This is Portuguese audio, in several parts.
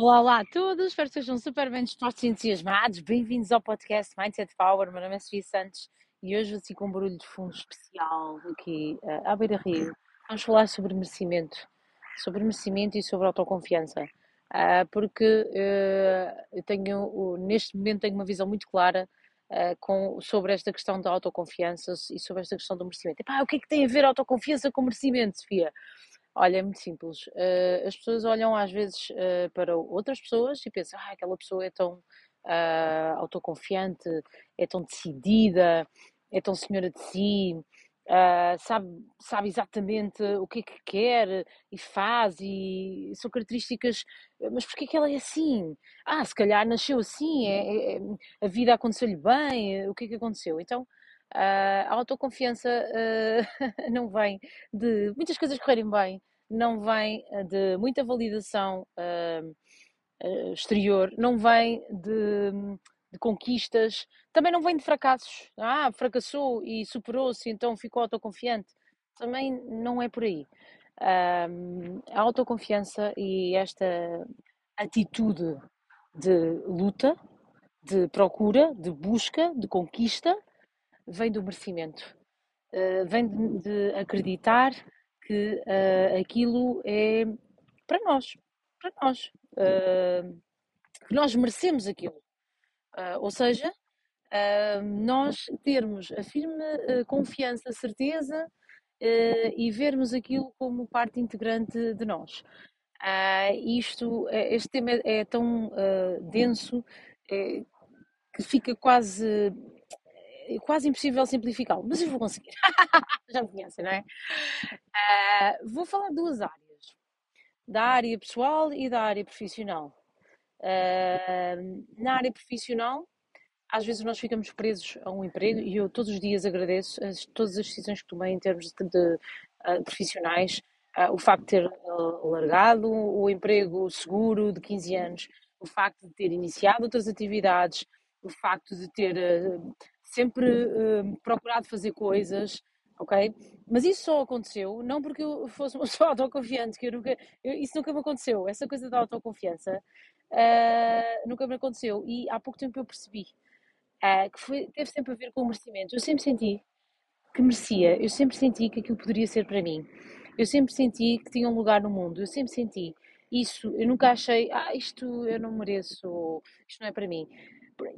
Olá, olá a todos, espero que sejam super bem dispostos e entusiasmados. Bem-vindos ao podcast Mindset Power. Meu nome é Sofia Santos e hoje assim com um barulho de fundo especial aqui uh, à Beira Rio. Vamos falar sobre merecimento, sobre merecimento e sobre autoconfiança. Uh, porque uh, eu tenho, neste momento, tenho uma visão muito clara com, sobre esta questão da autoconfiança e sobre esta questão do merecimento. Epá, o que é que tem a ver autoconfiança com merecimento, Sofia? Olha, é muito simples. Uh, as pessoas olham às vezes uh, para outras pessoas e pensam, ah, aquela pessoa é tão uh, autoconfiante, é tão decidida, é tão senhora de si, sabe, sabe exatamente o que é que quer e faz, e são características. Mas porquê que ela é assim? Ah, se calhar nasceu assim, é, é, é a vida aconteceu-lhe bem, o que é que aconteceu? Então. A autoconfiança uh, não vem de muitas coisas correrem bem, não vem eh, de muita validação uh, exterior, não vem de, de, conquistas, também não vem de fracassos. Ah, fracassou e superou-se, então ficou autoconfiante. Também não é por aí. a autoconfiança e esta atitude de luta, de procura, de busca, de conquista, vem do merecimento. Uh, vem de, de, acreditar que uh, aquilo é para nós, para nós, uh, que nós merecemos aquilo. Ou seja, nós termos a firme confiança, certeza e vermos aquilo como parte integrante de nós. isto, este tema é, tão denso que fica quase é quase impossível simplificá-lo, mas eu vou conseguir. Já me conhecem, não é? Uh, vou falar de duas áreas: da área pessoal e da área profissional. Uh, na área profissional, às vezes nós ficamos presos a um emprego e eu todos os dias agradeço as, todas as decisões que tomei em termos de, de uh, profissionais. Uh, o facto de ter largado o emprego seguro de 15 anos, o facto de ter iniciado outras atividades, o facto de ter sempre uh, procurado fazer coisas, ok? Mas isso só aconteceu, não porque eu fosse uma pessoa autoconfiante, que eu nunca, eu, isso nunca me aconteceu, essa coisa da autoconfiança uh, nunca me aconteceu. E há pouco tempo eu percebi uh, que foi, teve sempre a ver com o merecimento. Eu sempre senti que merecia, eu sempre senti que aquilo poderia ser para mim, eu sempre senti que tinha um lugar no mundo, eu sempre senti isso, eu nunca achei, ah, isto eu não mereço, isto não é para mim.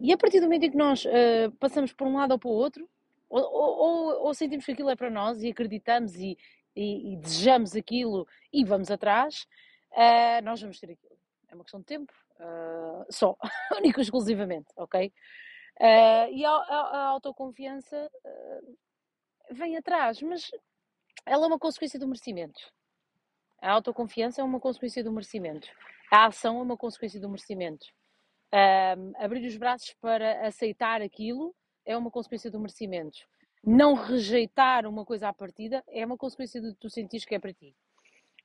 E a partir do momento em que nós uh, passamos por um lado ou para o outro, ou, ou, ou, sentimos que aquilo é para nós e acreditamos e, e, e desejamos aquilo e vamos atrás, uh, nós vamos ter aquilo. É uma questão de tempo, uh, só, único exclusivamente, ok? e a, a, a autoconfiança vem atrás, mas ela é uma consequência do merecimento. A autoconfiança é uma consequência do merecimento. A ação é uma consequência do merecimento. Um, abrir os braços para aceitar aquilo é uma consequência do merecimento. Não rejeitar uma coisa à partida é uma consequência de tu sentires que é para ti.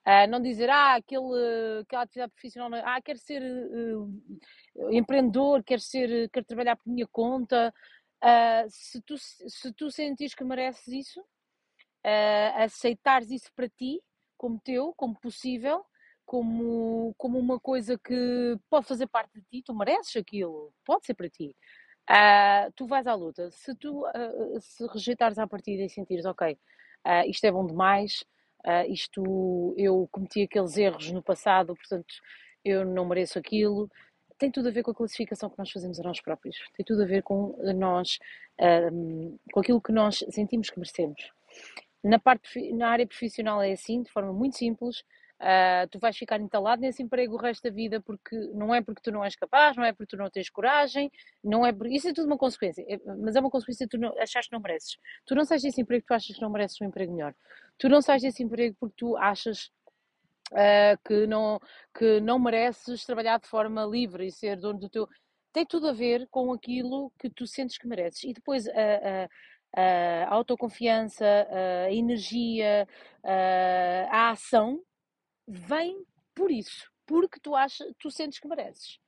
Uh, não dizer, ah, aquele, aquela atividade profissional, ah, quero ser uh, empreendedor, quero, ser, quero trabalhar por minha conta. Uh, se, tu, se tu sentires que mereces isso, aceitares isso para ti, como teu, como possível, como, como uma coisa que pode fazer parte de ti, tu mereces aquilo, pode ser para ti. Uh, tu vais à luta. Se tu uh, se rejeitares à partida e sentires, ok, uh, isto é bom demais, isto eu cometi aqueles erros no passado, portanto eu não mereço aquilo, tem tudo a ver com a classificação que nós fazemos a nós próprios, tem tudo a ver com nós, com aquilo que nós sentimos que merecemos. Na, parte, na área profissional é assim, de forma muito simples, Uh, tu vais ficar entalado nesse emprego o resto da vida porque não é porque tu não és capaz, não é porque tu não tens coragem, não é isso é tudo uma consequência, é, mas é uma consequência que tu não, achas que não mereces. Tu não sais desse emprego porque tu achas que não mereces um emprego melhor. Tu não sais desse emprego porque tu achas uh, que, não, que não mereces trabalhar de forma livre e ser dono do teu. Tem tudo a ver com aquilo que tu sentes que mereces. E depois a, a, autoconfiança, a energia, a ação vem por isso, porque tu achas, tu sentes que mereces.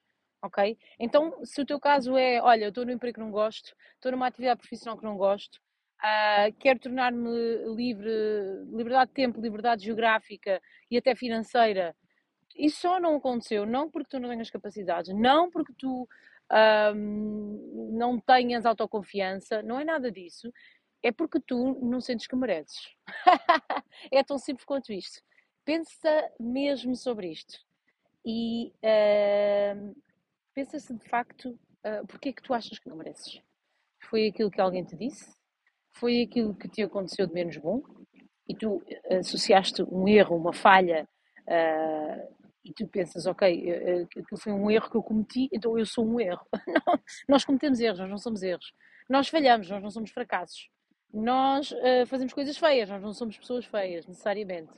Ok? Então, se o teu caso é, olha, eu estou num emprego que não gosto, estou numa atividade profissional que não gosto, uh, quero tornar-me livre, liberdade de tempo, liberdade geográfica e até financeira, E só não aconteceu, não porque tu não tenhas capacidades, não porque tu hum, não tenhas autoconfiança, não é nada disso. É porque tu não sentes que mereces. é tão simples quanto isto. Pensa mesmo sobre isto. E hum, pensa se de facto uh, porque é que tu achas que não mereces. Foi aquilo que alguém te disse? Foi aquilo que te aconteceu de menos bom? E tu associaste um erro, uma falha uh, e tu pensas, ok, aquilo eh, eh, foi um erro que eu cometi, então eu sou um erro. Não, nós cometemos erros, nós não somos erros. Nós falhamos, nós não somos fracassos. Nós uh, fazemos coisas feias, nós não somos pessoas feias, necessariamente.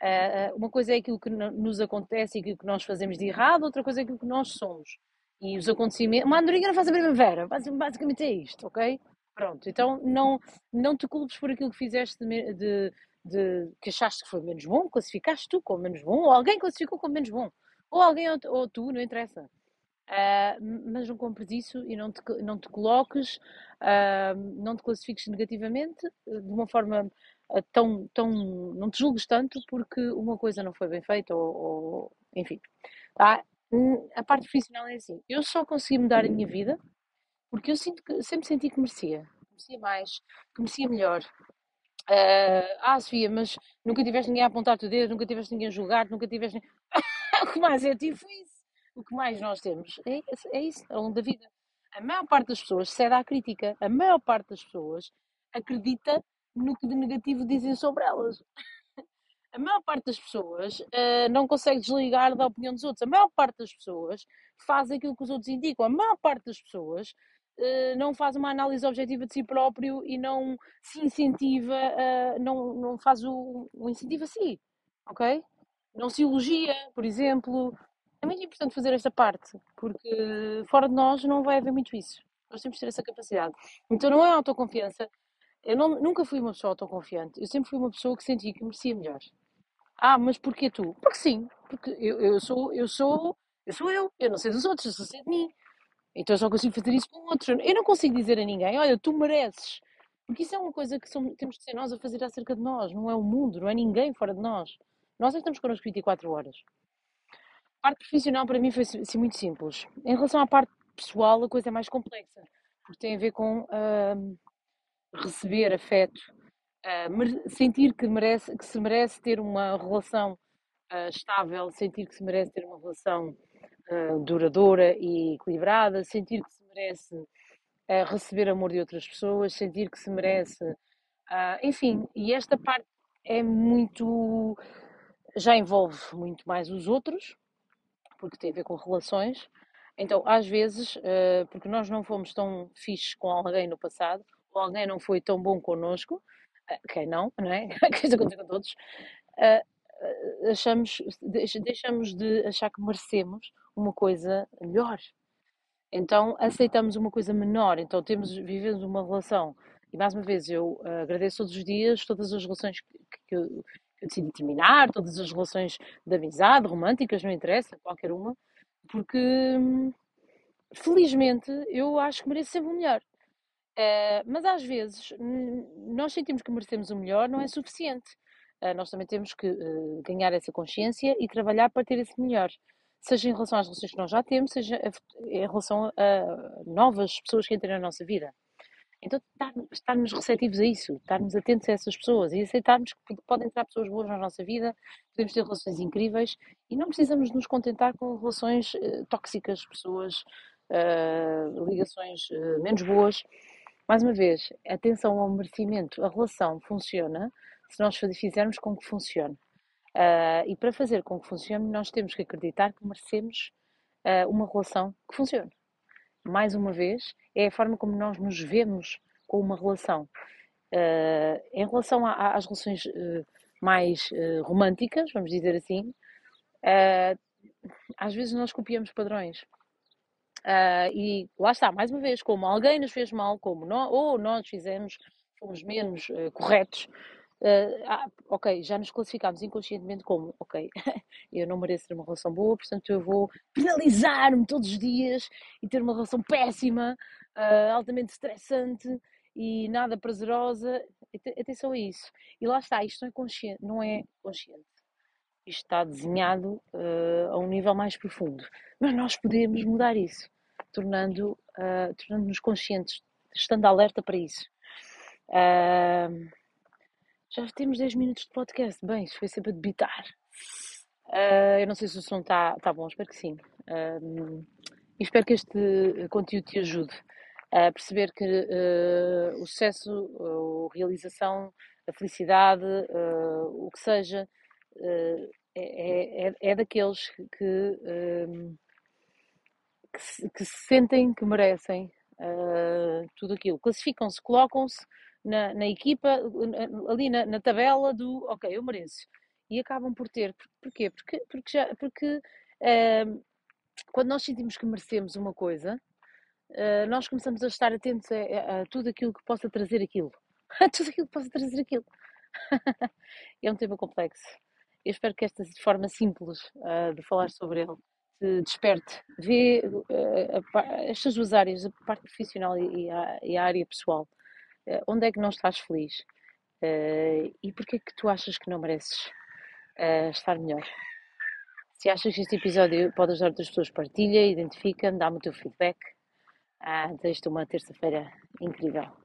Uh, uma coisa é aquilo que nos acontece e aquilo que nós fazemos de errado, outra coisa é aquilo que nós somos. E os acontecimentos. Uma andorinha não faz a primavera, basicamente é isto, ok? Pronto, então não, não te culpes por aquilo que fizeste de, de de que achaste que foi menos bom, classificaste tu como menos bom, ou alguém classificou como menos bom, ou alguém ou, ou tu, não interessa. Uh, mas não compres isso e não te, não te coloques, uh, não te classifiques negativamente de uma forma tão, tão. não te julgues tanto porque uma coisa não foi bem feita, ou, ou enfim. Tá? A parte profissional é assim: eu só consegui mudar a minha vida porque eu sinto que, sempre senti que merecia, merecia mais, que merecia melhor, Uh, ah, Sofia, mas nunca tiveste ninguém a apontar-te o dedo, nunca tiveste ninguém a julgar, nunca tiveste. o que mais eu tive isso. O que mais nós temos é, é isso, ao longo da vida. A maior parte das pessoas cede à crítica. A maior parte das pessoas acredita no que de negativo dizem sobre elas. A maior parte das pessoas uh, não consegue desligar da opinião dos outros. A maior parte das pessoas faz aquilo que os outros indicam. A maior parte das pessoas não faz uma análise objetiva de si próprio e não se incentiva, uh, não, não faz o, o incentivo a si, ok? Não se elogia, por exemplo. É muito importante fazer esta parte, porque fora de nós não vai haver muito isso. Nós temos que ter essa capacidade. Então não é autoconfiança. Eu não, nunca fui uma pessoa autoconfiante. Eu sempre fui uma pessoa que sentia que merecia melhor. Ah, mas porquê tu? Porque sim. Porque eu, eu sou, eu sou, eu sou eu. Eu não sei dos outros, eu sei de mim. Então eu só consigo fazer isso com outros. Eu não consigo dizer a ninguém, olha, tu mereces. Porque isso é uma coisa que somos, temos de ser nós a fazer acerca de nós. Não é o mundo, não é ninguém fora de nós. Nós é estamos connosco 24 horas. A parte profissional para mim foi assim, muito simples. Em relação à parte pessoal, a coisa é mais complexa. Porque tem a ver com uh, receber afeto, uh, sentir que, merece, que se merece ter uma relação uh, estável, sentir que se merece ter uma relação uh, duradoura e equilibrada, sentir que se merece uh, receber amor de outras pessoas, sentir que se merece. Uh, enfim, e esta parte é muito. já envolve muito mais os outros, porque tem a ver com relações. Então, às vezes, porque nós não fomos tão fixes com alguém no passado, ou alguém não foi tão bom connosco, quem não, não é? Que isso acontece com todos achamos, deixamos de achar que merecemos uma coisa melhor. Então aceitamos uma coisa menor, então temos, vivemos uma relação. E mais uma vez, eu uh, agradeço todos os dias todas as relações que, que, eu, que eu decidi terminar, todas as relações de amizade, românticas, não interessa, qualquer uma, porque hum, felizmente eu acho que mereço sempre o melhor. Uh, mas às vezes nós sentimos que merecemos o melhor, não é suficiente. Uh, nós também temos que uh, ganhar essa consciência e trabalhar para ter esse melhor seja em relação às relações que nós já temos, seja em relação a novas pessoas que entram na nossa vida. Então, estarmos receptivos a isso, estarmos atentos a essas pessoas e aceitarmos que podem entrar pessoas boas na nossa vida, podemos ter relações incríveis e não precisamos nos contentar com relações uh, tóxicas, pessoas, ligações menos boas. Mais uma vez, atenção ao merecimento. A relação funciona se nós fizermos com que funcione. Uh, e para fazer com que funcione, nós temos que acreditar que merecemos uh, uma relação que funcione. Mais uma vez, é a forma como nós nos vemos com uma relação. Uh, em relação a, às relações mais românticas, vamos dizer assim, às vezes nós copiamos padrões. e lá está, mais uma vez, como alguém nos fez mal, como nós, ou nós fizemos, fomos menos corretos, Uh, ah, ok, já nos classificámos inconscientemente como, ok, eu não mereço ter uma relação boa, portanto eu vou penalizar-me todos os dias e ter uma relação péssima, uh, altamente estressante e nada prazerosa. Atenção a isso. E lá está, isto não é consciente, não é consciente. isto está desenhado uh, a um nível mais profundo. Mas nós podemos mudar isso, tornando, tornando-nos conscientes, estando alerta para isso. Uh, já temos 10 minutos de podcast. Bem, isso foi sempre a debitar. eu não sei se o som está tá bom, espero que sim. e espero que este conteúdo te ajude a perceber que o sucesso, a realização, a felicidade, o que seja, uh, é, é, é, daqueles que, uh, que, se, que, se, sentem que merecem uh, tudo aquilo. Classificam-se, colocam-se na, na, equipa, ali na, na, tabela do ok, eu mereço. E acabam por ter. Porquê? Porque, porque, já, porque quando nós sentimos que merecemos uma coisa, nós começamos a estar atentos a, a, a tudo aquilo que possa trazer aquilo. A tudo aquilo que possa trazer aquilo. é um tema complexo. Eu espero que esta forma simples uh, de falar sobre ele te desperte. Vê uh, estas duas áreas, a parte profissional e a, e a área pessoal. Uh, onde é que não estás feliz? e porquê que tu achas que não mereces estar melhor? Se achas que este episódio pode ajudar outras pessoas, partilha, identifica, dá-me o teu feedback. Ah, Desejo-te uma terça-feira incrível.